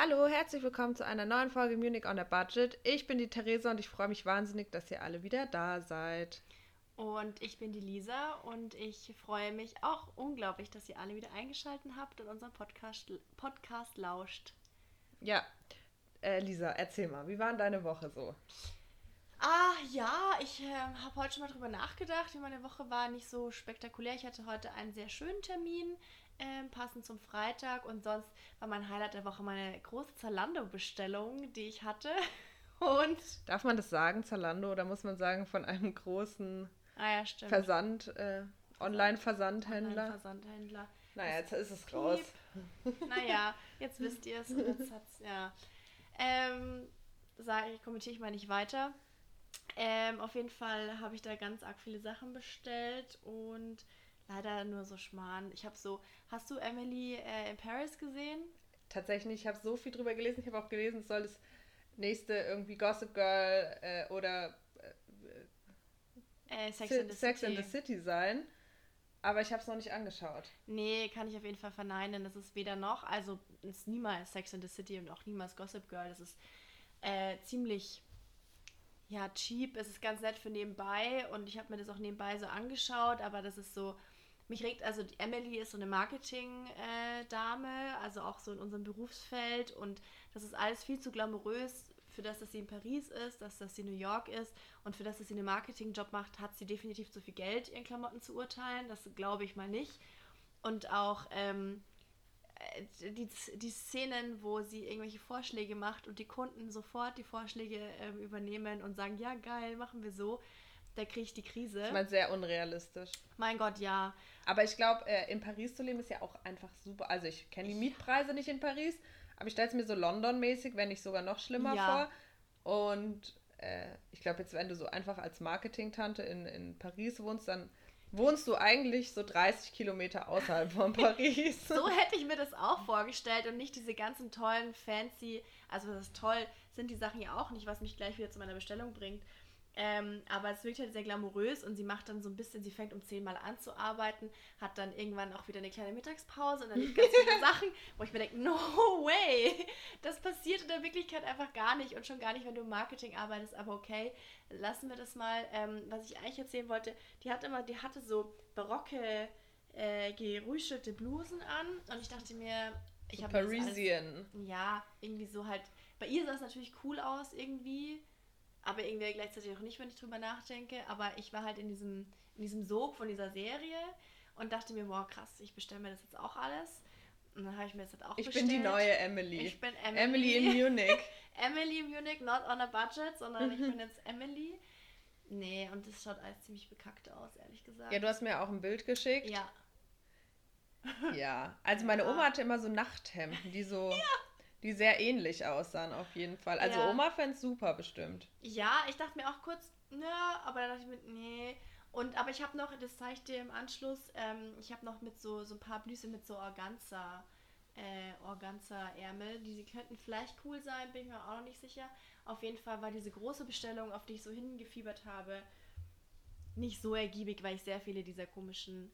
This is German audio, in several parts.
Hallo, herzlich willkommen zu einer neuen Folge Munich on a Budget. Ich bin die Theresa und ich freue mich wahnsinnig, dass ihr alle wieder da seid. Und ich bin die Lisa und ich freue mich auch unglaublich, dass ihr alle wieder eingeschaltet habt und unseren Podcast, Podcast lauscht. Ja, äh, Lisa, erzähl mal, wie war denn deine Woche so? Ah ja, ich äh, habe heute schon mal drüber nachgedacht. Wie meine Woche war nicht so spektakulär. Ich hatte heute einen sehr schönen Termin, äh, passend zum Freitag. Und sonst war mein Highlight der Woche meine große Zalando-Bestellung, die ich hatte. Und Darf man das sagen, Zalando, oder muss man sagen, von einem großen ah, ja, stimmt. Versand, äh, Online-Versandhändler? Online-Versandhändler. naja, jetzt ist es raus. Naja, jetzt wisst ihr es. Jetzt hat's, ja. Ähm, sage ich, kommentiere ich mal nicht weiter. Ähm, auf jeden Fall habe ich da ganz arg viele Sachen bestellt und leider nur so Schmarrn. Ich habe so, hast du Emily äh, in Paris gesehen? Tatsächlich, ich habe so viel drüber gelesen. Ich habe auch gelesen, es soll das nächste irgendwie Gossip Girl äh, oder Äh, Sex, Si- in the Sex City. in the City sein. Aber ich habe es noch nicht angeschaut. Nee, kann ich auf jeden Fall verneinen. Das ist weder noch, also es ist niemals Sex in the City und auch niemals Gossip Girl. Das ist äh, ziemlich, ja, cheap. Es ist ganz nett für nebenbei und ich habe mir das auch nebenbei so angeschaut, aber das ist so, mich regt, also die Emily ist so eine Marketing-Dame, also auch so in unserem Berufsfeld und das ist alles viel zu glamourös für das, dass sie in Paris ist, dass, dass sie New York ist und für das, dass sie einen Marketingjob macht, hat sie definitiv zu viel Geld, ihren Klamotten zu urteilen. Das glaube ich mal nicht. Und auch ähm, äh, die, die Szenen, wo sie irgendwelche Vorschläge macht und die Kunden sofort die Vorschläge ähm, übernehmen und sagen, ja geil, machen wir so, da kriege ich die Krise. Ich meine, sehr unrealistisch. mein Gott, ja. Aber ich glaube, äh, in Paris zu leben ist ja auch einfach super. Also ich kenne die Mietpreise nicht in Paris, aber ich stelle es mir so London-mäßig, wenn nicht sogar noch schlimmer Ja. vor. Und äh, ich glaube jetzt, wenn du so einfach als Marketing-Tante in, in Paris wohnst, dann wohnst du eigentlich so 30 Kilometer außerhalb von Paris. So hätte ich mir das auch vorgestellt und nicht diese ganzen tollen, fancy, also das ist toll, sind die Sachen ja auch nicht, was mich gleich wieder zu meiner Bestellung bringt. Ähm, aber es wirkt halt sehr glamourös und sie macht dann so ein bisschen, sie fängt um 10 Mal an zu arbeiten, hat dann irgendwann auch wieder eine kleine Mittagspause und dann liegt ganz viele Sachen, wo ich mir denke, no way, das passiert in der Wirklichkeit einfach gar nicht und schon gar nicht, wenn du im Marketing arbeitest, aber okay, lassen wir das mal. Ähm, was ich eigentlich erzählen wollte, die hat immer, die hatte so barocke, äh, gerüschelte Blusen an und ich dachte mir, ich so habe das alles- Parisian. ja, irgendwie so halt. Bei ihr sah es natürlich cool aus irgendwie, aber irgendwie gleichzeitig auch nicht, wenn ich drüber nachdenke. Aber ich war halt in diesem, in diesem Sog von dieser Serie und dachte mir, wow, krass, ich bestelle mir das jetzt auch alles. Und dann habe ich mir das jetzt auch Ich bestellt. bin die neue Emily. Ich bin Emily Emily. in Munich. Emily Munich, not on a budget, sondern ich bin jetzt Emily. Nee, und das schaut alles ziemlich bekackt aus, ehrlich gesagt. Ja, du hast mir auch ein Bild geschickt. Ja, Ja, also meine Ja. Oma hatte immer so Nachthemden, die so, die sehr ähnlich aussahen auf jeden Fall. Also Ja. Oma fände es super bestimmt. Ja, ich dachte mir auch kurz, ja, aber dann dachte ich mir, nee. Und aber ich habe noch, das zeige ich dir im Anschluss, ähm, ich habe noch mit so, so ein paar Blüse mit so Organza, äh, Organza-Ärmel, die sie könnten vielleicht cool sein, bin ich mir auch noch nicht sicher. Auf jeden Fall war diese große Bestellung, auf die ich so hingefiebert habe, nicht so ergiebig, weil ich sehr viele dieser komischen,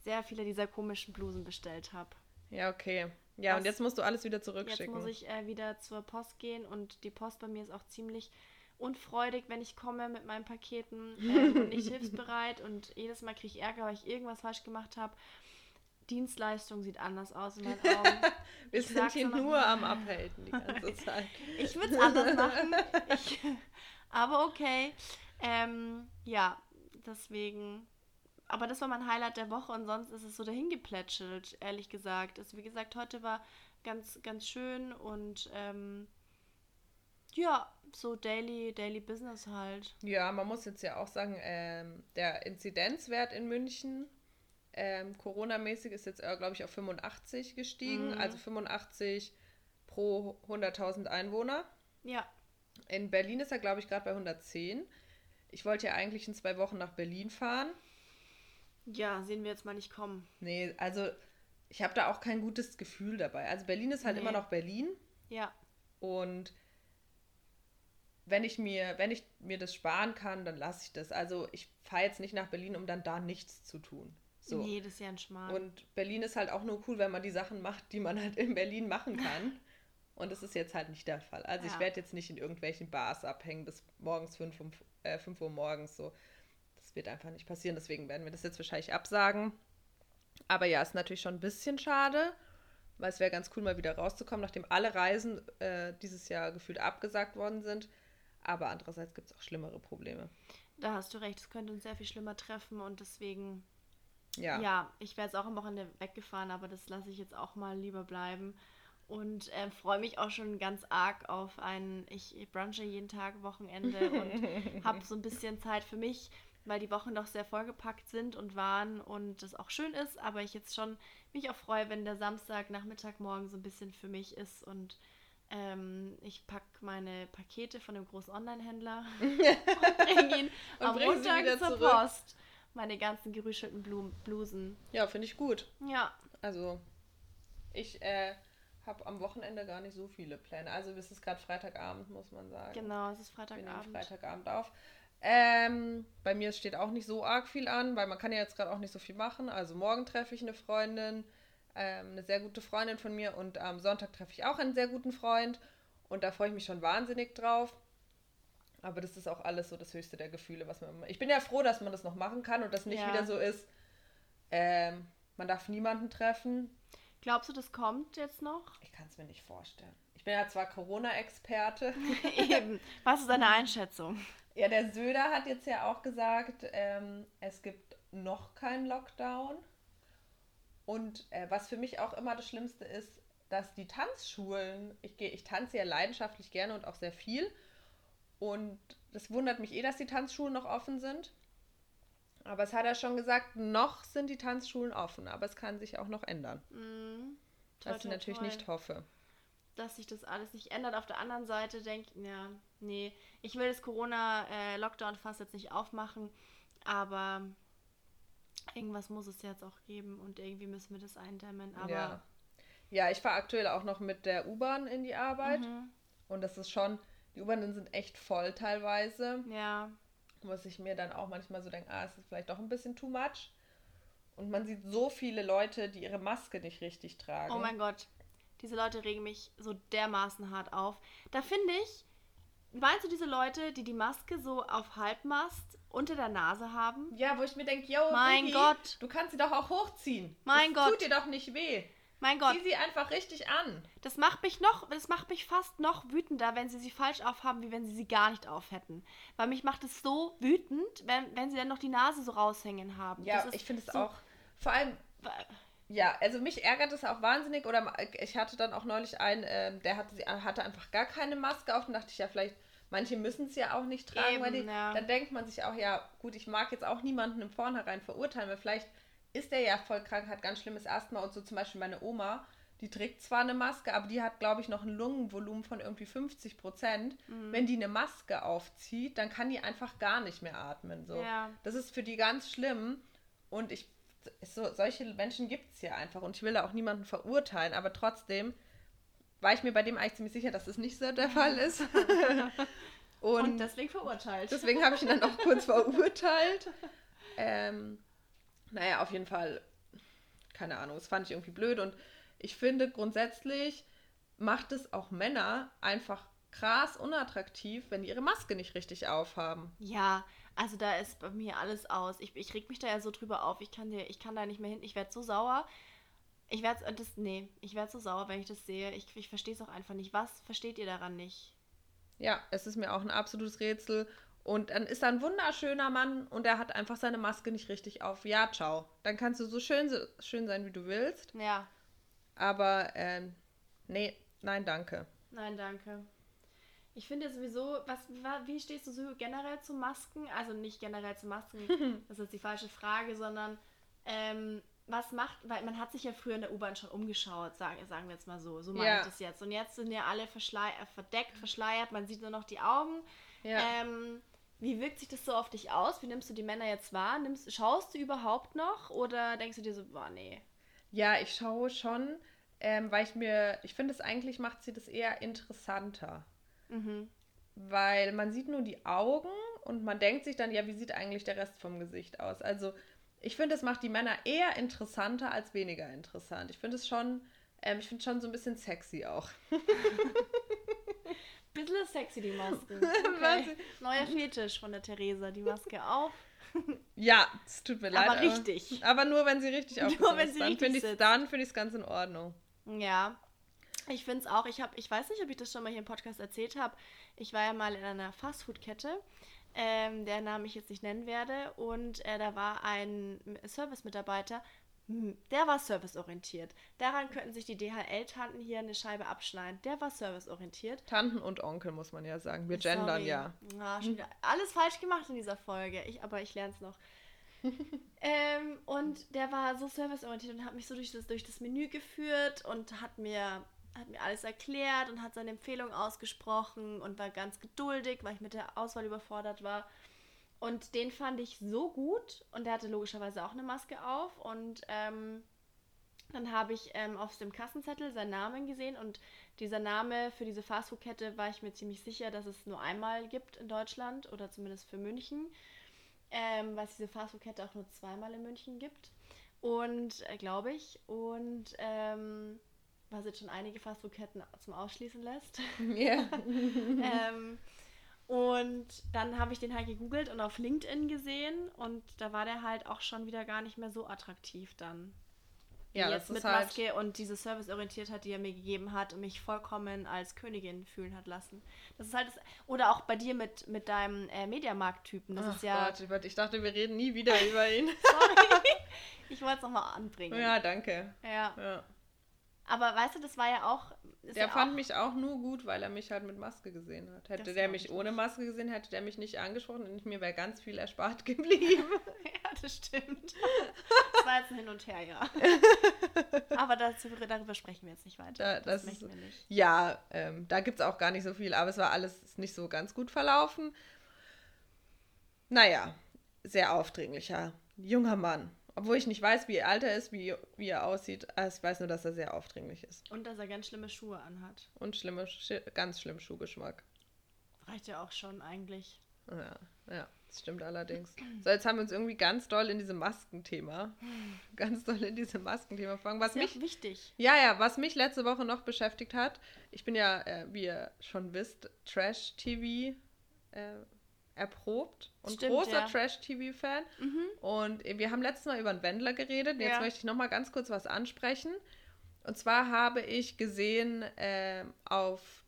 sehr viele dieser komischen Blusen bestellt habe. Ja, okay. Ja, und Was- jetzt musst du alles wieder Jetzt zurückschicken. muss ich äh, wieder zur Post gehen und die Post bei mir ist auch ziemlich unfreudig, wenn ich komme mit meinen Paketen ähm, und nicht hilfsbereit und jedes Mal kriege ich Ärger, weil ich irgendwas falsch gemacht habe. Dienstleistung sieht anders aus in meinen Augen. Wir ich sind hier nur mal. am Abhalten die ganze Zeit. Ich würde es anders machen. Ich, aber okay. Ähm, ja, deswegen. Aber das war mein Highlight der Woche und sonst ist es so dahingeplätschelt, ehrlich gesagt. Also wie gesagt, heute war ganz, ganz schön und ähm, ja, so Daily, Daily Business halt. Ja, man muss jetzt ja auch sagen, ähm, der Inzidenzwert in München, ähm, Corona-mäßig, ist jetzt, glaube ich, auf 85 gestiegen. Mhm. Also 85 pro 100.000 Einwohner. Ja, In Berlin ist er, glaube ich, gerade bei 110. Ich wollte ja eigentlich in zwei Wochen nach Berlin fahren. Ja, sehen wir jetzt mal nicht kommen. Nee, also ich habe da auch kein gutes Gefühl dabei. Also Berlin ist halt Nee. immer noch Berlin. Ja, Und wenn ich mir, wenn ich mir das sparen kann, dann lasse ich das. Also ich fahre jetzt nicht nach Berlin, um dann da nichts zu tun. So. nee, das ist ja ein Schmarrn. Und Berlin ist halt auch nur cool, wenn man die Sachen macht, die man halt in Berlin machen kann. Und das ist jetzt halt nicht der Fall. Also Ja. ich werde jetzt nicht in irgendwelchen Bars abhängen bis morgens 5, um, äh, 5 Uhr morgens so. Das wird einfach nicht passieren. Deswegen werden wir das jetzt wahrscheinlich absagen. Aber ja, ist natürlich schon ein bisschen schade, weil es wäre ganz cool, mal wieder rauszukommen, nachdem alle Reisen äh, dieses Jahr gefühlt abgesagt worden sind. Aber andererseits gibt es auch schlimmere Probleme. Da hast du recht, es könnte uns sehr viel schlimmer treffen und deswegen, Ja. ja, ich wäre jetzt auch am Wochenende weggefahren, aber das lasse ich jetzt auch mal lieber bleiben. Und äh, freue mich auch schon ganz arg auf ein, ich brunche jeden Tag Wochenende und habe so ein bisschen Zeit für mich, weil die Wochen doch sehr vollgepackt sind und waren und das auch schön ist, aber ich jetzt schon mich auch freue, wenn der Samstag, Nachmittag, morgen so ein bisschen für mich ist und ähm, ich packe meine Pakete von dem großen Online-Händler und bringe ihn Und am bring Montag zur zurück. Post. Meine ganzen gerüschelten Blumen, Blusen. Ja, finde ich gut. Ja, Also, ich äh, habe am Wochenende gar nicht so viele Pläne. Also, es ist gerade Freitagabend, muss man sagen. genau, es ist Wir nehmen Freitagabend. Freitagabend auf. Ähm, bei mir steht auch nicht so arg viel an, weil man kann ja jetzt gerade auch nicht so viel machen. Also morgen treffe ich eine Freundin, ähm, eine sehr gute Freundin von mir und am Sonntag treffe ich auch einen sehr guten Freund und da freue ich mich schon wahnsinnig drauf. Aber das ist auch alles so das höchste der Gefühle, was man. Ich bin ja froh, dass man das noch machen kann und das nicht Ja. wieder so ist. Ähm, man darf niemanden treffen. Glaubst du, das kommt jetzt noch? Ich kann es mir nicht vorstellen. Ich bin ja zwar Corona-Experte. Eben. Was ist deine Einschätzung? Ja, der Söder hat jetzt ja auch gesagt, ähm, es gibt noch keinen Lockdown. Und äh, was für mich auch immer das Schlimmste ist, dass die Tanzschulen, ich, geh, ich tanze ja leidenschaftlich gerne und auch sehr viel. Und das wundert mich eh, dass die Tanzschulen noch offen sind. Aber es hat er schon gesagt, noch sind die Tanzschulen offen, aber es kann sich auch noch ändern. Mm, toi, Was ich natürlich toi. nicht hoffe. Dass sich das alles nicht ändert. Auf der anderen Seite denke ich, ja, nee, ich will das Corona-Lockdown-Fass jetzt nicht aufmachen, aber irgendwas muss es jetzt auch geben und irgendwie müssen wir das eindämmen. Aber ja. ja, ich fahre aktuell auch noch mit der U-Bahn in die Arbeit. Mhm, Und das ist schon, die U-Bahnen sind echt voll teilweise. ja, Was ich mir dann auch manchmal so denke, ah, es ist vielleicht doch ein bisschen too much. Und man sieht so viele Leute, die ihre Maske nicht richtig tragen. oh mein Gott, diese Leute regen mich so dermaßen hart auf. Da finde ich, meinst du diese Leute, die die Maske so auf Halbmast unter der Nase haben? Ja, wo ich mir denke, yo, Mein Diggi, Gott. du kannst sie doch auch hochziehen. Mein das Gott. tut dir doch nicht weh. Mein Gott, Zieh sie einfach richtig an. Das macht mich noch, das macht mich fast noch wütender, wenn sie sie falsch aufhaben, wie wenn sie sie gar nicht auf hätten. Weil mich macht es so wütend, wenn, wenn sie dann noch die Nase so raushängen haben. Ja, ich finde es so- auch. Vor allem, ja, also mich ärgert es auch wahnsinnig. Oder ich hatte dann auch neulich einen, ähm, der hatte, hatte einfach gar keine Maske auf. Und dachte ich ja, vielleicht, manche müssen es ja auch nicht tragen. weil die, Eben, ja. Dann denkt man sich auch, ja, gut, ich mag jetzt auch niemanden im Vornherein verurteilen, weil vielleicht ist der ja voll krank, hat ganz schlimmes Asthma und so zum Beispiel meine Oma. Die trägt zwar eine Maske, aber die hat, glaube ich, noch ein Lungenvolumen von irgendwie 50 Prozent. Mhm. Wenn die eine Maske aufzieht, dann kann die einfach gar nicht mehr atmen. So. Ja. Das ist für die ganz schlimm. Und ich, so, solche Menschen gibt es ja einfach. Und ich will da auch niemanden verurteilen, aber trotzdem war ich mir bei dem eigentlich ziemlich sicher, dass das nicht so der Fall ist. und, Und deswegen verurteilt. deswegen habe ich ihn dann auch kurz verurteilt. Ähm, naja, auf jeden Fall, keine Ahnung, das fand ich irgendwie blöd. Und ich finde grundsätzlich macht es auch Männer einfach krass unattraktiv, wenn die ihre Maske nicht richtig aufhaben. Ja, also da ist bei mir alles aus. Ich, ich reg mich da ja so drüber auf. Ich kann, dir, ich kann da nicht mehr hin. Ich werde so sauer. Ich werde das, nee, ich werde so sauer, wenn ich das sehe. Ich, ich verstehe es auch einfach nicht. Was versteht ihr daran nicht? Ja, es ist mir auch ein absolutes Rätsel. Und dann ist da ein wunderschöner Mann und er hat einfach seine Maske nicht richtig auf. Ja, ciao. Dann kannst du so schön, so schön sein, wie du willst. Ja, Aber, ähm, nee, nein, danke. Nein, danke. Ich finde sowieso, was, wa- wie stehst du so generell zu Masken? Also nicht generell zu Masken, das ist die falsche Frage, sondern ähm, was macht, weil man hat sich ja früher in der U-Bahn schon umgeschaut, sagen, sagen wir jetzt mal so. So meine Ja. ich das jetzt. Und jetzt sind ja alle verschlei äh, verdeckt, verschleiert, man sieht nur noch die Augen. Ja. Ähm, wie wirkt sich das so auf dich aus? Wie nimmst du die Männer jetzt wahr? Nimmst, schaust du überhaupt noch oder denkst du dir so, boah, nee. Ja, ich schaue schon, ähm, weil ich mir, ich finde es eigentlich macht sie das eher interessanter. Mhm. Weil man sieht nur die Augen und man denkt sich dann, ja, wie sieht eigentlich der Rest vom Gesicht aus? Also, ich finde, es macht die Männer eher interessanter als weniger interessant. Ich finde es schon Ähm, ich finde schon so ein bisschen sexy auch. Bisschen sexy, die Masken. Okay. Neuer Fetisch von der Theresa, die Maske auf. Ja, es tut mir leid. Aber richtig. Aber nur, wenn sie richtig aufgesetzt wenn sie Dann richtig ich sitzt. dann finde ich es ganz in Ordnung. Ja. Ich finde es auch, ich, hab, ich weiß nicht, ob ich das schon mal hier im Podcast erzählt habe. Ich war ja mal in einer Fastfood-Kette, ähm, deren Namen ich jetzt nicht nennen werde. Und äh, da war ein Service-Mitarbeiter, hm, der war serviceorientiert. Daran könnten sich die DHL-Tanten hier eine Scheibe abschneiden. Der war serviceorientiert. Tanten und Onkel, muss man ja sagen. Wir gendern ja. Ah, wieder alles falsch gemacht in dieser Folge. Ich, aber ich lerne es noch. ähm, und der war so serviceorientiert und hat mich so durch das, durch das Menü geführt und hat mir, hat mir alles erklärt und hat seine Empfehlung ausgesprochen und war ganz geduldig, weil ich mit der Auswahl überfordert war. Und den fand ich so gut und der hatte logischerweise auch eine Maske auf und ähm, dann habe ich ähm, auf dem Kassenzettel seinen Namen gesehen und dieser Name für diese Fastfood-Kette war ich mir ziemlich sicher, dass es nur einmal gibt in Deutschland oder zumindest für München, ähm, weil es diese Fastfood-Kette auch nur zweimal in München gibt. Und äh, glaube ich. Und ähm, was jetzt schon einige Fastfood-Ketten zum Ausschließen lässt. Ja. ähm, und dann habe ich den halt gegoogelt und auf LinkedIn gesehen und da war der halt auch schon wieder gar nicht mehr so attraktiv dann. Ja, jetzt mit halt. Maske und diese Serviceorientiertheit, die er mir gegeben hat und mich vollkommen als Königin fühlen hat lassen. Das ist halt das, oder auch bei dir mit, mit deinem äh, Mediamarkt-Typen. Das Ach ist ja. Gott, ich dachte, wir reden nie wieder über ihn. Sorry. ich wollte es nochmal anbringen. ja, danke. ja. Ja. Aber weißt du, das war ja auch. Der ja fand auch, mich auch nur gut, weil er mich halt mit Maske gesehen hat. Hätte der mich ich ohne. Maske gesehen, hätte der mich nicht angesprochen und mir wäre ganz viel erspart geblieben. Ja, das stimmt. Das war jetzt ein Hin und Her, ja. Aber dazu, darüber sprechen wir jetzt nicht weiter. Da- das das möchten wir nicht. Ja, ähm, da gibt es auch gar nicht so viel, aber es war alles nicht so ganz gut verlaufen. Naja, sehr aufdringlicher junger Mann. Obwohl ich nicht weiß, wie alt er ist, wie, wie er aussieht. Ah, Ich weiß nur, dass er sehr aufdringlich ist. Und dass er ganz schlimme Schuhe anhat. Und schlimme, ganz schlimm Schuhgeschmack. Reicht ja auch schon eigentlich. Ja, ja, das stimmt allerdings. So, jetzt haben wir uns irgendwie ganz doll in diesem Maskenthema, ganz doll in diesem Maskenthema gefangen. Was mich wichtig. Ja, ja, was mich letzte Woche noch beschäftigt hat, ich bin ja, äh, wie ihr schon wisst, Trash-TV äh, erprobt und Stimmt, großer ja. Trash-TV-Fan. Mhm. Und äh, wir haben letztes Mal über einen Wendler geredet. Jetzt Ja. möchte ich noch mal ganz kurz was ansprechen. Und zwar habe ich gesehen ähm, auf,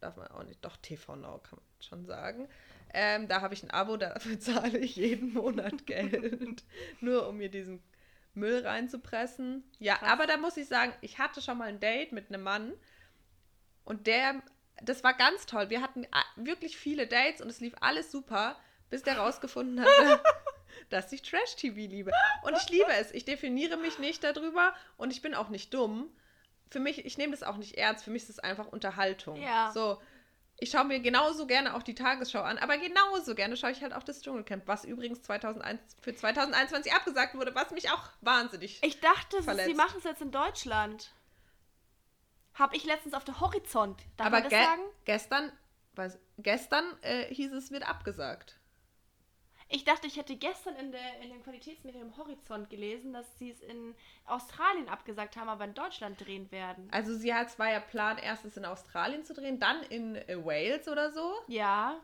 darf man auch nicht, doch TV Now kann man schon sagen. Ähm, da habe ich ein Abo, dafür zahle ich jeden Monat Geld, nur um mir diesen Müll reinzupressen. Ja, Krass. aber da muss ich sagen, ich hatte schon mal ein Date mit einem Mann und der, das war ganz toll. Wir hatten a- wirklich viele Dates und es lief alles super, bis der rausgefunden hatte, dass ich Trash-TV liebe. Und ich liebe es. Ich definiere mich nicht darüber und ich bin auch nicht dumm. Für mich, ich nehme das auch nicht ernst. Für mich ist es einfach Unterhaltung. Ja. So, ich schaue mir genauso gerne auch die Tagesschau an, aber genauso gerne schaue ich halt auch das Dschungelcamp, was übrigens 2001, für 2021 abgesagt wurde, was mich auch wahnsinnig. Ich dachte, sie Verletzt. machen es jetzt in Deutschland. Hab ich letztens auf der Horizont. Darf aber man das ge sagen? gestern, weiß, gestern äh, hieß es, wird abgesagt. Ich dachte, ich hätte gestern in, der, in dem Qualitätsmedium Horizont gelesen, dass sie es in Australien abgesagt haben, aber in Deutschland drehen werden. Also sie hat zwar ja Plan, erstes in Australien zu drehen, dann in äh, Wales oder so. Ja,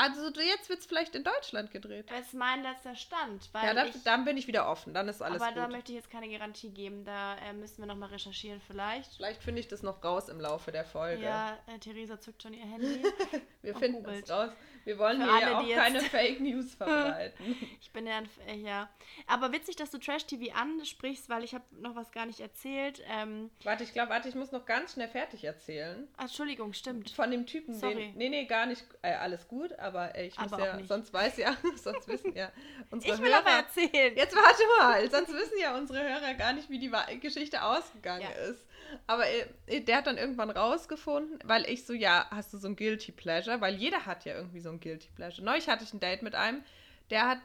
Also jetzt wird es vielleicht in Deutschland gedreht. das ist mein letzter Stand. Weil Ja, dann, ich, dann bin ich wieder offen, dann ist alles aber da gut. möchte ich jetzt keine Garantie geben. Da äh, müssen wir nochmal recherchieren vielleicht. Vielleicht finde ich das noch raus im Laufe der Folge. Ja, äh, Theresa zückt schon ihr Handy. Wir finden googelt. es raus. Wir wollen Für hier alle, ja auch jetzt- keine Fake News verbreiten. Ich bin ja, ein, äh, ja. Aber witzig, dass du Trash-TV ansprichst, weil ich habe noch was gar nicht erzählt. Ähm, warte, ich glaube, warte, ich muss noch ganz schnell fertig erzählen. Entschuldigung, stimmt. Von dem Typen, Sorry. den. Nee, nee, gar nicht. Äh, alles gut, aber äh, ich muss Aber auch ja. nicht. Sonst weiß ja, sonst wissen ja unsere Ich will Hörer. aber erzählen. Jetzt warte mal, sonst wissen ja unsere Hörer gar nicht, wie die Geschichte ausgegangen Ja. ist. Aber äh, der hat dann irgendwann rausgefunden, weil ich so, ja, hast du so ein Guilty Pleasure? Weil jeder hat ja irgendwie so ein Guilty Pleasure. Neulich hatte ich ein Date mit einem, der hat,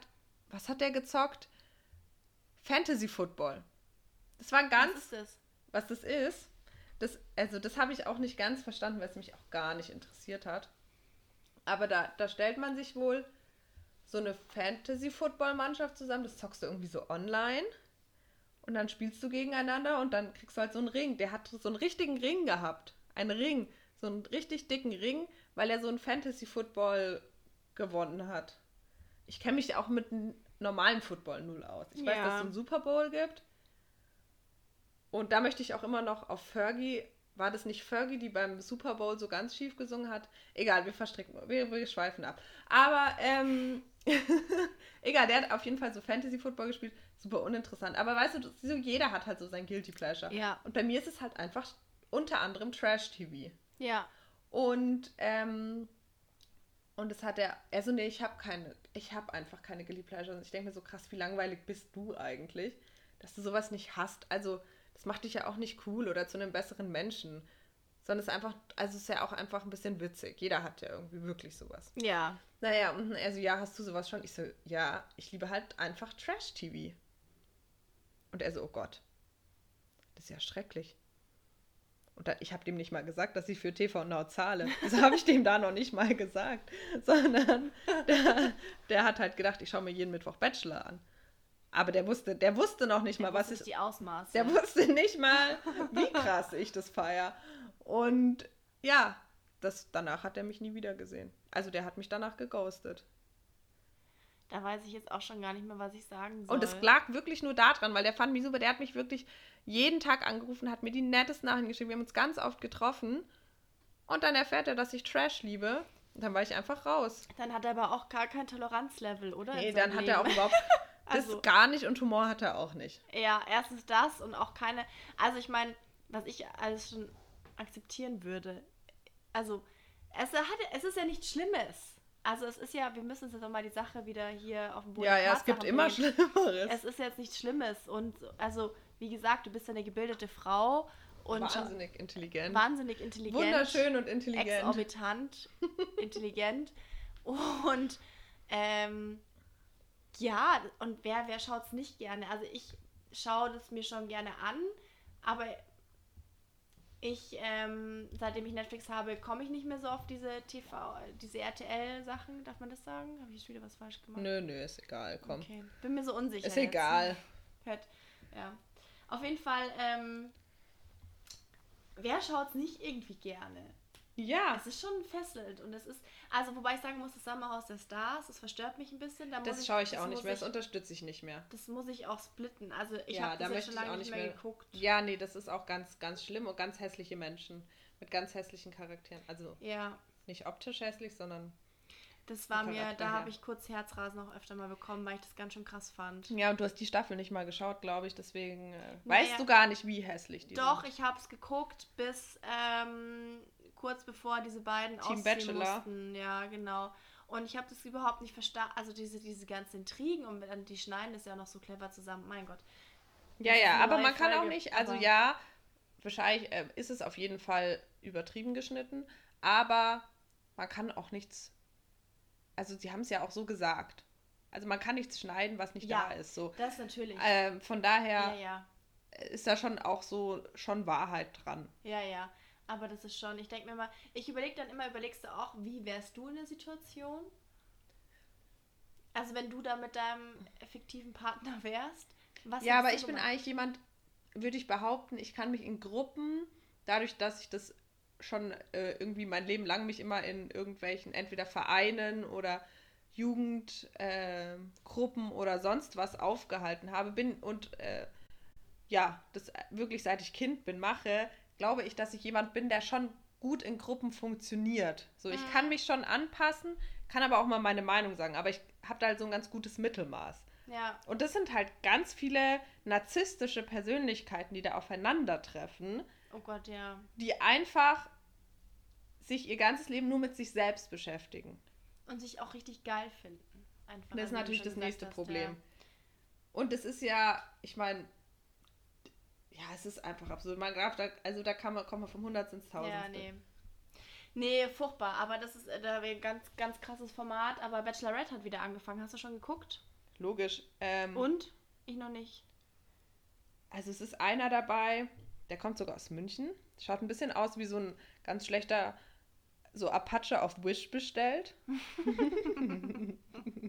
was hat der gezockt? Fantasy Football. Das war ein ganz, Was ist das? was das ist. Das, also das habe ich auch nicht ganz verstanden, weil es mich auch gar nicht interessiert hat. Aber da, da stellt man sich wohl so eine Fantasy-Football-Mannschaft zusammen. Das zockst du irgendwie so online. Und dann spielst du gegeneinander und dann kriegst du halt so einen Ring. Der hat so einen richtigen Ring gehabt. Einen Ring. So einen richtig dicken Ring, weil er so einen Fantasy-Football gewonnen hat. Ich kenne mich auch mit normalen Football null aus. Ich weiß, Ja. dass es einen Super Bowl gibt. Und da möchte ich auch immer noch auf Fergie. War das nicht Fergie, die beim Super Bowl so ganz schief gesungen hat? Egal, wir verstricken, wir, wir schweifen ab. Aber, ähm, egal, der hat auf jeden Fall so Fantasy Football gespielt. Super uninteressant. Aber weißt du, so jeder hat halt so sein Guilty Pleasure. Ja. Und bei mir ist es halt einfach unter anderem Trash-TV. Ja. Und, ähm, und es hat er, also nee, ich habe keine, ich habe einfach keine Guilty Pleasures. Ich denke mir so krass, wie langweilig bist du eigentlich, dass du sowas nicht hast. Also, das macht dich ja auch nicht cool oder zu einem besseren Menschen. Sondern es ist einfach, also es ist ja auch einfach ein bisschen witzig. Jeder hat ja irgendwie wirklich sowas. Ja. Naja, und er so, ja, hast du sowas schon? Ich so, ja, ich liebe halt einfach Trash-TV. Und er so, oh Gott, das ist ja schrecklich. Und da, ich habe dem nicht mal gesagt, dass ich für TV Now zahle. Das habe ich dem da noch nicht mal gesagt. Sondern der, der hat halt gedacht, ich schaue mir jeden Mittwoch Bachelor an. Aber der wusste, der wusste noch nicht mal, was ist ich. die Ausmaße. Der wusste nicht mal, wie krass ich das feier. Und ja, das, danach hat er mich nie wieder gesehen. Also der hat mich danach geghostet. Da weiß ich jetzt auch schon gar nicht mehr, was ich sagen soll. Und es lag wirklich nur daran, weil der fand mich super. Der hat mich wirklich jeden Tag angerufen, hat mir die nettesten Nachrichten geschrieben. Wir haben uns ganz oft getroffen. Und dann erfährt er, dass ich Trash liebe. Und dann war ich einfach raus. Dann hat er aber auch gar kein Toleranzlevel, oder? Nee, dann hat er auch Leben. Überhaupt das Also- gar nicht und Humor hat er auch nicht. Ja, erstens das und auch keine. Also ich meine, was ich alles schon akzeptieren würde. Also, es, hat, es ist ja nichts Schlimmes. Also es ist ja, wir müssen jetzt mal die Sache wieder hier auf den Boden Ja, ja, es gibt immer. Schlimmeres. Es ist jetzt nichts Schlimmes. Und also, wie gesagt, du bist ja eine gebildete Frau und Wahnsinnig intelligent. wahnsinnig intelligent. Wunderschön und intelligent. exorbitant, intelligent und ähm, ja, und wer, wer schaut es nicht gerne? Also ich schaue das mir schon gerne an, aber ich, ähm, seitdem ich Netflix habe, komme ich nicht mehr so auf diese TV, diese RTL-Sachen, darf man das sagen? Habe ich schon wieder was falsch gemacht? Nö, nö, ist egal, komm. Okay, bin mir so unsicher. Ist jetzt. egal. Hört, ja. Auf jeden Fall, ähm, wer schaut es nicht irgendwie gerne? Ja, Es ist schon fesselnd und es ist, also wobei ich sagen muss, das Sommerhaus der Stars, das verstört mich ein bisschen. Da das schaue ich das auch nicht mehr, das Ich, unterstütze ich nicht mehr. das muss ich auch splitten. Also ich Ja, habe da das möchte schon ich lange auch nicht mehr, mehr- geguckt. Ja, nee, das ist auch ganz, ganz schlimm und ganz hässliche Menschen mit ganz hässlichen Charakteren. Also Ja, nicht optisch hässlich, sondern. das war mir, da habe ich kurz Herzrasen auch öfter mal bekommen, weil ich das ganz schön krass fand. Ja, und du hast die Staffel nicht mal geschaut, glaube ich, deswegen äh, Naja. weißt du gar nicht, wie hässlich die Doch, sind. ich habe es geguckt bis ähm, kurz bevor diese beiden Team ausziehen Bachelor. mussten. Ja, genau. Und ich habe das überhaupt nicht verstanden. Also diese, diese ganzen Intrigen und dann die schneiden das ja noch so clever zusammen. Mein Gott. Ja, ja, aber man kann auch Folge, nicht, also aber- ja, wahrscheinlich äh, ist es auf jeden Fall übertrieben geschnitten, aber man kann auch nichts, also sie haben es ja auch so gesagt. Also man kann nichts schneiden, was nicht Ja. da ist. So. Das natürlich. Ähm, von daher ja, ja. ist da schon auch so schon Wahrheit dran. Ja, ja. Aber das ist schon, ich denke mir mal, ich überlege dann immer, überlegst du auch, wie wärst du in der Situation? Also wenn du da mit deinem fiktiven Partner wärst? Was Ja, aber ich du bin gemacht? eigentlich jemand, würde ich behaupten, ich kann mich in Gruppen, dadurch, dass ich das schon äh, irgendwie mein Leben lang mich immer in irgendwelchen entweder Vereinen oder Jugendgruppen äh, oder sonst was aufgehalten habe, bin und äh, ja, das wirklich seit ich Kind bin mache, glaube ich, dass ich jemand bin, der schon gut in Gruppen funktioniert. So, ich Mhm. kann mich schon anpassen, kann aber auch mal meine Meinung sagen, aber ich habe da halt so ein ganz gutes Mittelmaß. Ja, Und das sind halt ganz viele narzisstische Persönlichkeiten, die da aufeinandertreffen, oh Gott, ja. die einfach sich ihr ganzes Leben nur mit sich selbst beschäftigen. Und sich auch richtig geil finden. Einfach. Das ist natürlich das nächste hast, Problem. Und es ist ja, ich meine, ja, es ist einfach absurd. Man darf da, also da kann man, kommt man vom Hundertsten ins Tausendste. ja nee. Nee, furchtbar. Aber das ist äh, da ein ganz, ganz krasses Format. Aber Bachelorette hat wieder angefangen. Hast du schon geguckt? Logisch. Ähm, Und? Ich noch nicht. Also es ist einer dabei, der kommt sogar aus München. Schaut ein bisschen aus wie so ein ganz schlechter, so Apache auf Wish bestellt.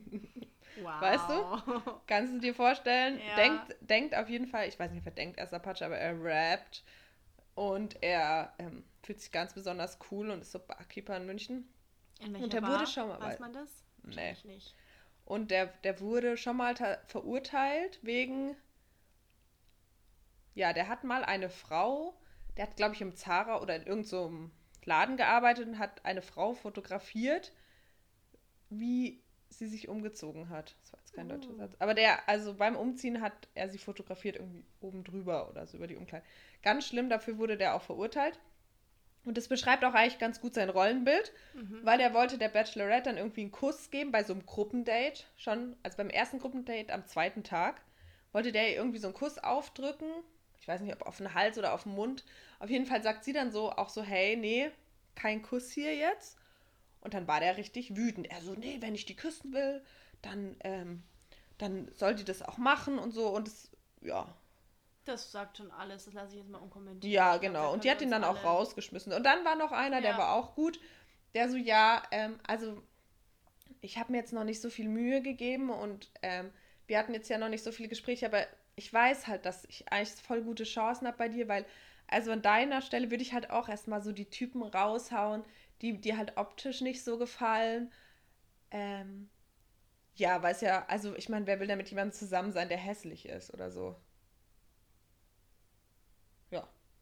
Wow. Weißt du? Kannst du dir vorstellen? Ja. Denkt, denkt auf jeden Fall, ich weiß nicht, wer denkt, er ist Apache, aber er rappt und er ähm, fühlt sich ganz besonders cool und ist so Barkeeper in München. In und der Bar? wurde schon mal. Weiß man das? Nee. nicht. Und der, der wurde schon mal verurteilt wegen. Ja, der hat mal eine Frau, der hat, glaube ich, im Zara oder in irgendeinem so Laden gearbeitet und hat eine Frau fotografiert, wie sie sich umgezogen hat. Das war jetzt kein deutscher oh. Satz. Aber der, also beim Umziehen hat er sie fotografiert irgendwie oben drüber oder so über die Umkleide. Ganz schlimm, dafür wurde der auch verurteilt. Und das beschreibt auch eigentlich ganz gut sein Rollenbild, mhm. weil er wollte der Bachelorette dann irgendwie einen Kuss geben bei so einem Gruppendate. Schon, also beim ersten Gruppendate am zweiten Tag, wollte der ihr irgendwie so einen Kuss aufdrücken. Ich weiß nicht, ob auf den Hals oder auf den Mund. Auf jeden Fall sagt sie dann so, auch so, hey, nee, kein Kuss hier jetzt. Und dann war der richtig wütend. Er so, nee, wenn ich die küssen will, dann, ähm, dann soll die das auch machen und so. Und es, ja, das sagt schon alles, das lasse ich jetzt mal unkommentiert. Ja, genau. Und die hat ihn dann auch rausgeschmissen. Und dann war noch einer, ja. der war auch gut, der so, ja, ähm, also ich habe mir jetzt noch nicht so viel Mühe gegeben und ähm, wir hatten jetzt ja noch nicht so viele Gespräche, aber ich weiß halt, dass ich eigentlich voll gute Chancen habe bei dir, weil, also an deiner Stelle würde ich halt auch erstmal so die Typen raushauen, die dir halt optisch nicht so gefallen. Ähm, ja, weiß ja, also ich meine, wer will denn mit jemandem zusammen sein, der hässlich ist oder so?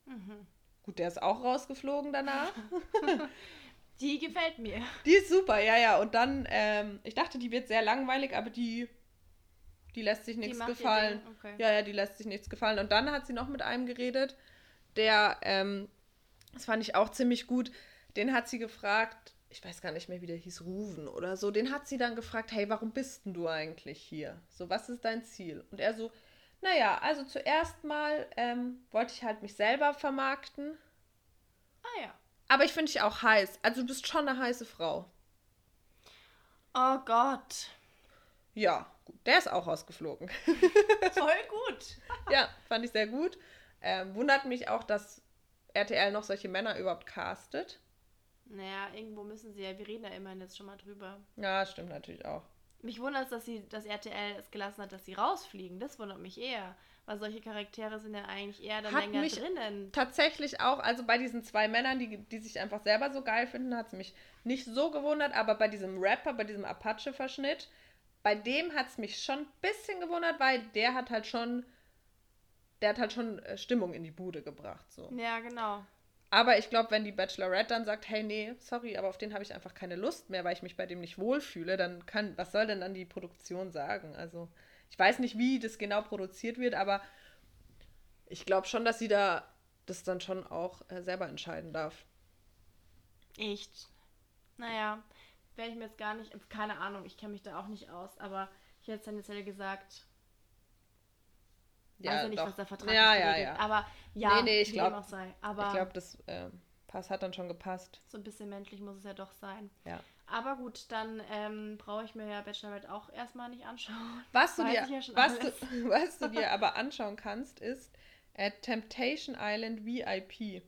Mhm. Gut, der ist auch rausgeflogen danach. die gefällt mir. Die ist super, ja, ja. Und dann, ähm, ich dachte, die wird sehr langweilig, aber die, die lässt sich nichts gefallen. Okay. Ja, ja, die lässt sich nichts gefallen. Und dann hat sie noch mit einem geredet, der, ähm, das fand ich auch ziemlich gut, den hat sie gefragt, ich weiß gar nicht mehr, wie der hieß, Ruven oder so, den hat sie dann gefragt, hey, warum bist denn du eigentlich hier? So, was ist dein Ziel? Und er so, naja, also zuerst mal ähm, wollte ich halt mich selber vermarkten. Ah ja. Aber ich finde dich auch heiß. Also du bist schon eine heiße Frau. Oh Gott. Ja, gut. Der ist auch rausgeflogen. Voll gut. ja, fand ich sehr gut. Ähm, wundert mich auch, dass RTL noch solche Männer überhaupt castet. Naja, irgendwo müssen sie ja, wir reden ja immerhin jetzt schon mal drüber. Ja, stimmt natürlich auch. Mich wundert es, dass, sie, dass RTL es gelassen hat, dass sie rausfliegen. Das wundert mich eher. Weil solche Charaktere sind ja eigentlich eher dann hat länger mich drinnen. Tatsächlich auch, also bei diesen zwei Männern, die, die sich einfach selber so geil finden, hat es mich nicht so gewundert, aber bei diesem Rapper, bei diesem Apache-Verschnitt, bei dem hat es mich schon ein bisschen gewundert, weil der hat halt schon, der hat halt schon äh, Stimmung in die Bude gebracht. So. Ja, genau. Aber ich glaube, wenn die Bachelorette dann sagt, hey, nee, sorry, aber auf den habe ich einfach keine Lust mehr, weil ich mich bei dem nicht wohlfühle, dann kann, was soll denn dann die Produktion sagen? Also, ich weiß nicht, wie das genau produziert wird, aber ich glaube schon, dass sie da das dann schon auch äh, selber entscheiden darf. Echt? Naja, werde ich mir jetzt gar nicht, keine Ahnung, ich kenne mich da auch nicht aus, aber ich hätte es dann jetzt gesagt, ja, weiß ja nicht, doch. was der Vertrag ja, ja, ja. Aber ja, nee, nee, ich glaube, ich glaube, das äh, Pass hat dann schon gepasst. So ein bisschen menschlich muss es ja doch sein. Ja. Aber gut, dann ähm, brauche ich mir ja Bachelorette auch erstmal nicht anschauen. Was du, dir, ja was, du, was du dir aber anschauen kannst, ist äh, Temptation Island VIP.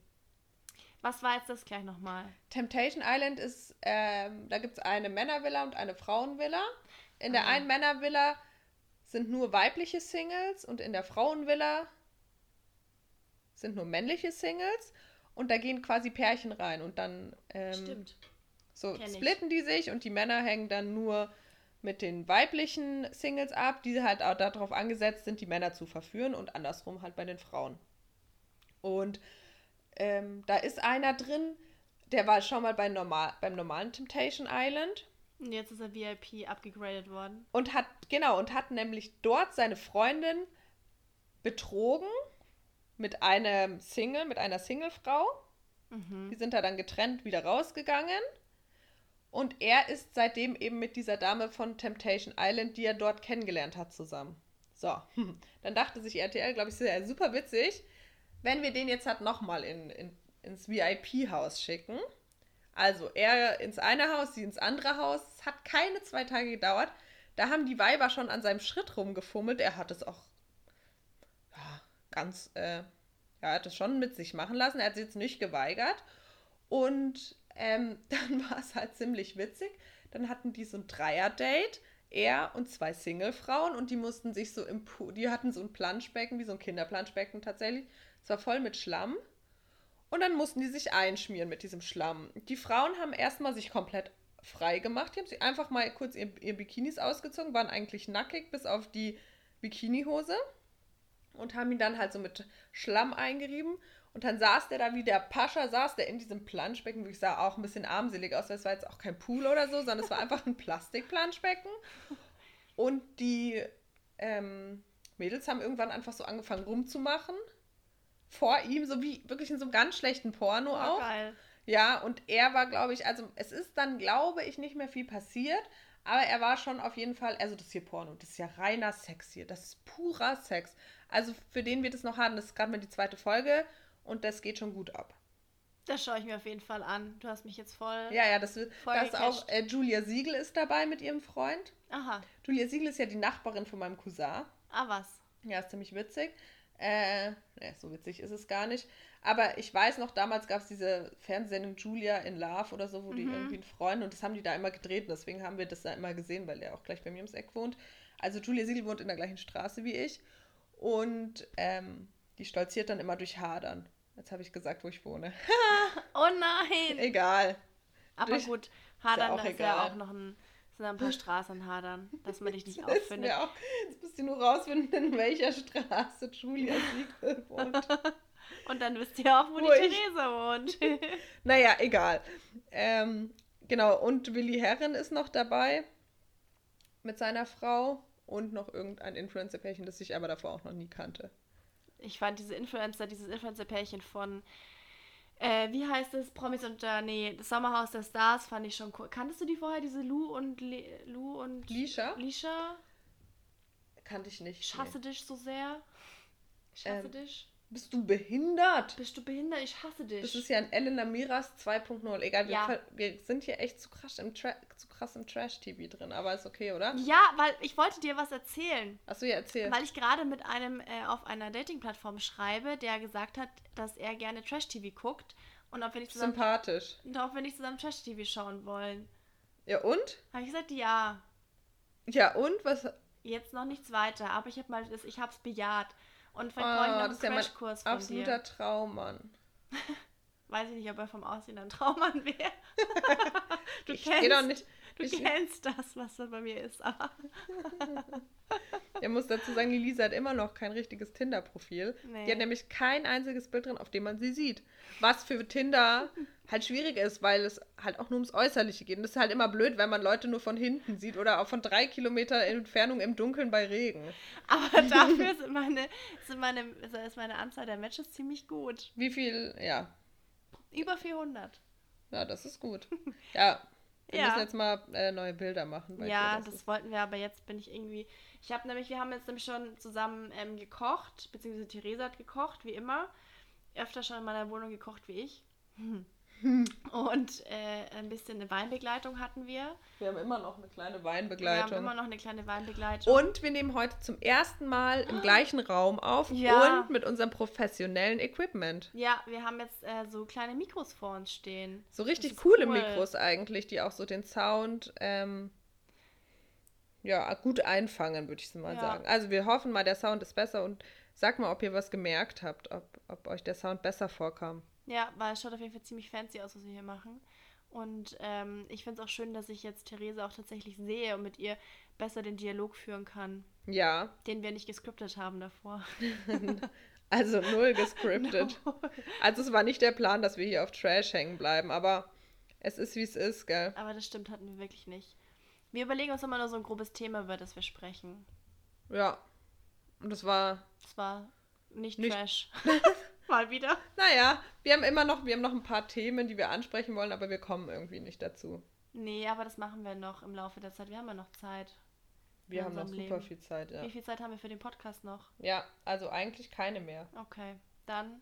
Was war jetzt das gleich nochmal? Temptation Island ist, ähm, da gibt es eine Männervilla und eine Frauenvilla. In der ah. einen Männervilla sind nur weibliche Singles und in der Frauenvilla sind nur männliche Singles und da gehen quasi Pärchen rein und dann ähm, so Kenn splitten ich. die sich und die Männer hängen dann nur mit den weiblichen Singles ab, die halt auch darauf angesetzt sind, die Männer zu verführen und andersrum halt bei den Frauen. Und ähm, da ist einer drin, der war schon mal bei normal, beim normalen Temptation Island und jetzt ist er VIP abgegradet worden. Und hat, genau, und hat nämlich dort seine Freundin betrogen mit einem Single, mit einer Singlefrau. Mhm. Die sind da dann getrennt wieder rausgegangen. Und er ist seitdem eben mit dieser Dame von Temptation Island, die er dort kennengelernt hat, zusammen. So, dann dachte sich RTL, glaube ich, ist ja super witzig, wenn wir den jetzt halt nochmal in, in, ins VIP-Haus schicken. Also er ins eine Haus, sie ins andere Haus. Es hat keine zwei Tage gedauert. Da haben die Weiber schon an seinem Schritt rumgefummelt. Er hat es auch ja, ganz, äh, ja, er hat es schon mit sich machen lassen. Er hat es jetzt nicht geweigert. Und ähm, dann war es halt ziemlich witzig. Dann hatten die so ein Dreier-Date. er und zwei Single-Frauen und die mussten sich so im Pool, die hatten so ein Planschbecken, wie so ein Kinderplanschbecken tatsächlich. Es war voll mit Schlamm. Und dann mussten die sich einschmieren mit diesem Schlamm. Die Frauen haben erstmal sich komplett frei gemacht. Die haben sich einfach mal kurz ihr, ihr Bikinis ausgezogen, waren eigentlich nackig bis auf die Bikinihose und haben ihn dann halt so mit Schlamm eingerieben. Und dann saß der da wie der Pascha, saß der in diesem Planschbecken. Ich sah auch ein bisschen armselig aus, weil es war jetzt auch kein Pool oder so, sondern es war einfach ein Plastikplanschbecken. Und die ähm, Mädels haben irgendwann einfach so angefangen rumzumachen. Vor ihm, so wie wirklich in so einem ganz schlechten Porno Oh, auch. geil. Ja, und er war, glaube ich, also es ist dann, glaube ich, nicht mehr viel passiert, aber er war schon auf jeden Fall, also das hier Porno, das ist ja reiner Sex hier, das ist purer Sex. Also für den wir das noch haben, das ist gerade mal die zweite Folge und das geht schon gut ab. Das schaue ich mir auf jeden Fall an. Du hast mich jetzt voll. Ja, ja, das, Voll das auch, äh, Julia Siegel ist dabei mit ihrem Freund. Aha. Julia Siegel ist ja die Nachbarin von meinem Cousin. Ah, was? Ja, ist ziemlich witzig. Äh, ne, so witzig ist es gar nicht. Aber ich weiß noch, damals gab es diese Fernsehsendung Julia in Love oder so, wo die Mhm. irgendwie einen Freund und das haben die da immer gedreht und deswegen haben wir das da immer gesehen, weil der auch gleich bei mir ums Eck wohnt. Also Julia Siegel wohnt in der gleichen Straße wie ich und ähm, die stolziert dann immer durch Hadern. Jetzt habe ich gesagt, wo ich wohne. Oh nein! Egal. Aber durch- gut, Hadern auch ist ja auch noch ein. Sind ein paar Straßen Hadern, dass man dich nicht Das auffindet. auch, jetzt musst du nur rausfinden, in welcher Straße Julia Siegel wohnt. Und dann wisst ihr auch, wo, Wo die ich- Theresa wohnt. Naja, egal. Ähm, genau, und Willi Herren ist noch dabei mit seiner Frau und noch irgendein Influencer-Pärchen, das ich aber davor auch noch nie kannte. Ich fand diese Influencer, dieses Influencer-Pärchen von, äh, wie heißt es, Promis und, äh, nee, das Sommerhaus der Stars fand ich schon cool. Kanntest du die vorher, diese Lou und, Le Lou und Lisha? Lisha? Kannte ich nicht. Ich hasse dich so sehr. Ich hasse Ähm, dich. Bist du behindert? Bist du behindert? Ich hasse dich. Das ist ja ein Elena Miras 2.0. Egal, wir, Ja. wir sind hier echt zu krass im, Tra zu krass im Trash-TV drin, aber ist okay, oder? ja, weil ich wollte dir was erzählen. Achso, ja, erzähl. Weil ich gerade mit einem äh, auf einer Dating-Plattform schreibe, der gesagt hat, dass er gerne Trash-TV guckt und ob wir nicht zusammen, Sympathisch. und ob wir nicht zusammen Trash-TV schauen wollen. Ja, und? Habe ich gesagt, ja. Ja, und? Was? Jetzt noch nichts weiter, aber ich habe mal das, ich habe es bejaht. Und ist ja mein Crashkurs von Absoluter dir. Traummann. Weiß ich nicht, ob er vom Aussehen ein Traummann wäre. du ich kennst, doch nicht. du ich- kennst das, was da bei mir ist. Aber Ich muss dazu sagen, die Lisa hat immer noch kein richtiges Tinder-Profil. Nee. Die hat nämlich kein einziges Bild drin, auf dem man sie sieht. Was für Tinder halt schwierig ist, weil es halt auch nur ums Äußerliche geht. Und das ist halt immer blöd, wenn man Leute nur von hinten sieht oder auch von drei Kilometer Entfernung im Dunkeln bei Regen. Aber dafür sind meine, sind meine, ist meine Anzahl der Matches ziemlich gut. Wie viel, ja, Über 400. ja, das ist gut. Ja, wir Ja. müssen jetzt mal äh, neue Bilder machen. Ja, das, wollten wir, aber jetzt bin ich irgendwie. Ich habe nämlich, wir haben jetzt nämlich schon zusammen ähm, gekocht, beziehungsweise Theresa hat gekocht, wie immer. Öfter schon in meiner Wohnung gekocht wie ich. Und äh, ein bisschen eine Weinbegleitung hatten wir. Wir haben immer noch eine kleine Wir haben Weinbegleitung. immer noch eine kleine Weinbegleitung. Und wir nehmen heute zum ersten Mal im gleichen Raum auf Ja. und mit unserem professionellen Equipment. ja, wir haben jetzt äh, so kleine Mikros vor uns stehen. So richtig coole cool. Mikros eigentlich, die auch so den Sound ähm, ja, gut einfangen, würde ich mal Ja. sagen. Also wir hoffen mal, der Sound ist besser und sag mal, ob ihr was gemerkt habt, ob, ob euch der Sound besser vorkam. Ja, weil es schaut auf jeden Fall ziemlich fancy aus, was wir hier machen. Und ähm, ich finde es auch schön, dass ich jetzt Theresa auch tatsächlich sehe und mit ihr besser den Dialog führen kann, Ja, den wir nicht gescriptet haben davor. also null gescriptet. Also es war nicht der Plan, dass wir hier auf Trash hängen bleiben, aber es ist, wie es ist, gell? Aber das stimmt, hatten wir wirklich nicht. Wir überlegen uns immer nur so ein grobes Thema, über das wir sprechen. Ja. Und das war Das war nicht, Nicht- Trash. Mal wieder. Naja, wir haben immer noch, wir haben noch ein paar Themen, die wir ansprechen wollen, aber wir kommen irgendwie nicht dazu. Nee, aber das machen wir noch im Laufe der Zeit. Wir haben ja noch Zeit. Wir haben noch super Leben. viel Zeit, ja. Wie viel Zeit haben wir für den Podcast noch? Ja, also eigentlich keine mehr. Okay, dann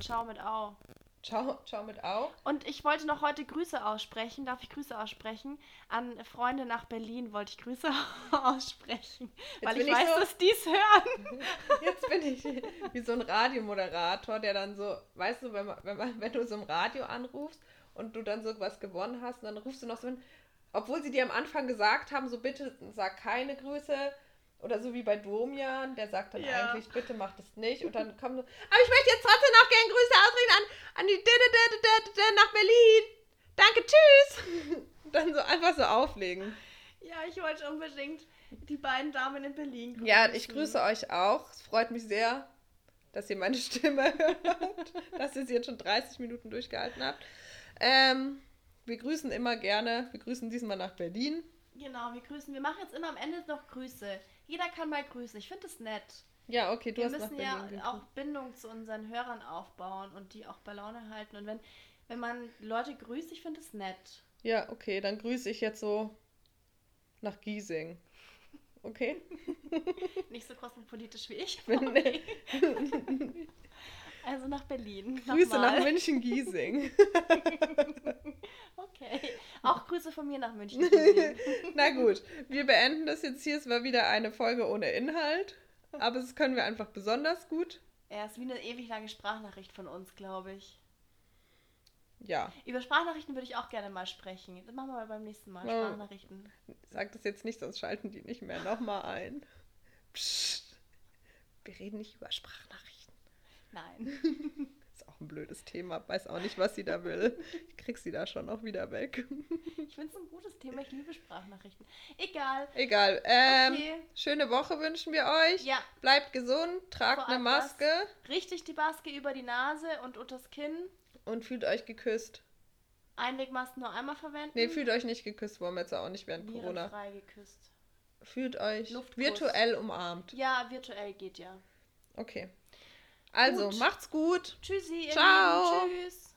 ciao mit Au. Ciao, ciao mit Au. Und ich wollte noch heute Grüße aussprechen. Darf ich Grüße aussprechen? An Freunde nach Berlin wollte ich Grüße aussprechen. weil ich ich weiß, so- dass die es hören. Jetzt bin ich wie so ein Radiomoderator, der dann so, weißt du, wenn, man, wenn, man, wenn du so im Radio anrufst und du dann so was gewonnen hast, dann rufst du noch so, hin, obwohl sie dir am Anfang gesagt haben, so bitte sag keine Grüße. Oder so wie bei Domian, der sagt dann Ja. eigentlich, bitte mach das nicht. Und dann kommen so, aber ich möchte jetzt trotzdem noch gerne Grüße ausrichten an, an die Didididididid nach Berlin. Danke, tschüss. Dann so einfach so auflegen. Ja, ich wollte unbedingt die beiden Damen in Berlin grüßen. Ja, ich grüße euch auch. Es freut mich sehr, dass ihr meine Stimme hört, dass ihr sie jetzt schon 30 Minuten durchgehalten habt. Ähm, wir grüßen immer gerne. Wir grüßen diesmal nach Berlin. Genau, wir grüßen. Wir machen jetzt immer am Ende noch Grüße. Jeder kann mal grüßen. Ich finde das nett. Ja, okay, du wir hast müssen ja auch gegrüßt. Bindung zu unseren Hörern aufbauen und die auch bei Laune halten. Und wenn, wenn man Leute grüßt, ich finde es nett. Ja, okay, dann grüße ich jetzt so nach Giesing. Okay? Nicht so kosmopolitisch wie ich. Okay. also nach Berlin. Grüße nach München-Giesing. Von mir nach München. Na gut, wir beenden das jetzt hier. Es war wieder eine Folge ohne Inhalt. Aber das können wir einfach besonders gut. Er ist wie eine ewig lange Sprachnachricht von uns, glaube ich. Ja, Über Sprachnachrichten würde ich auch gerne mal sprechen. Das machen wir mal beim nächsten Mal. Ja. Sprachnachrichten. sag das jetzt nicht, sonst schalten die nicht mehr nochmal ein. Psst. Wir reden nicht über Sprachnachrichten. Nein. Auch ein blödes Thema. Weiß auch nicht, was sie da will. Ich krieg sie da schon auch wieder weg. Ich finde es ein gutes Thema. Ich liebe Sprachnachrichten. Egal. Egal. Ähm, Okay. Schöne Woche wünschen wir euch. Ja, Bleibt gesund, tragt Vor eine das. Maske richtig die Maske über die Nase und unters Kinn. und fühlt euch geküsst. Einwegmasken nur einmal verwenden. Nee, fühlt euch nicht geküsst, wollen wir jetzt auch nicht während Corona. frei geküsst. Fühlt euch Luftkuss. virtuell umarmt. Ja, virtuell geht ja. Okay. Also, Gut. macht's gut. Tschüssi, ihr Ciao. Lieben. Tschüss.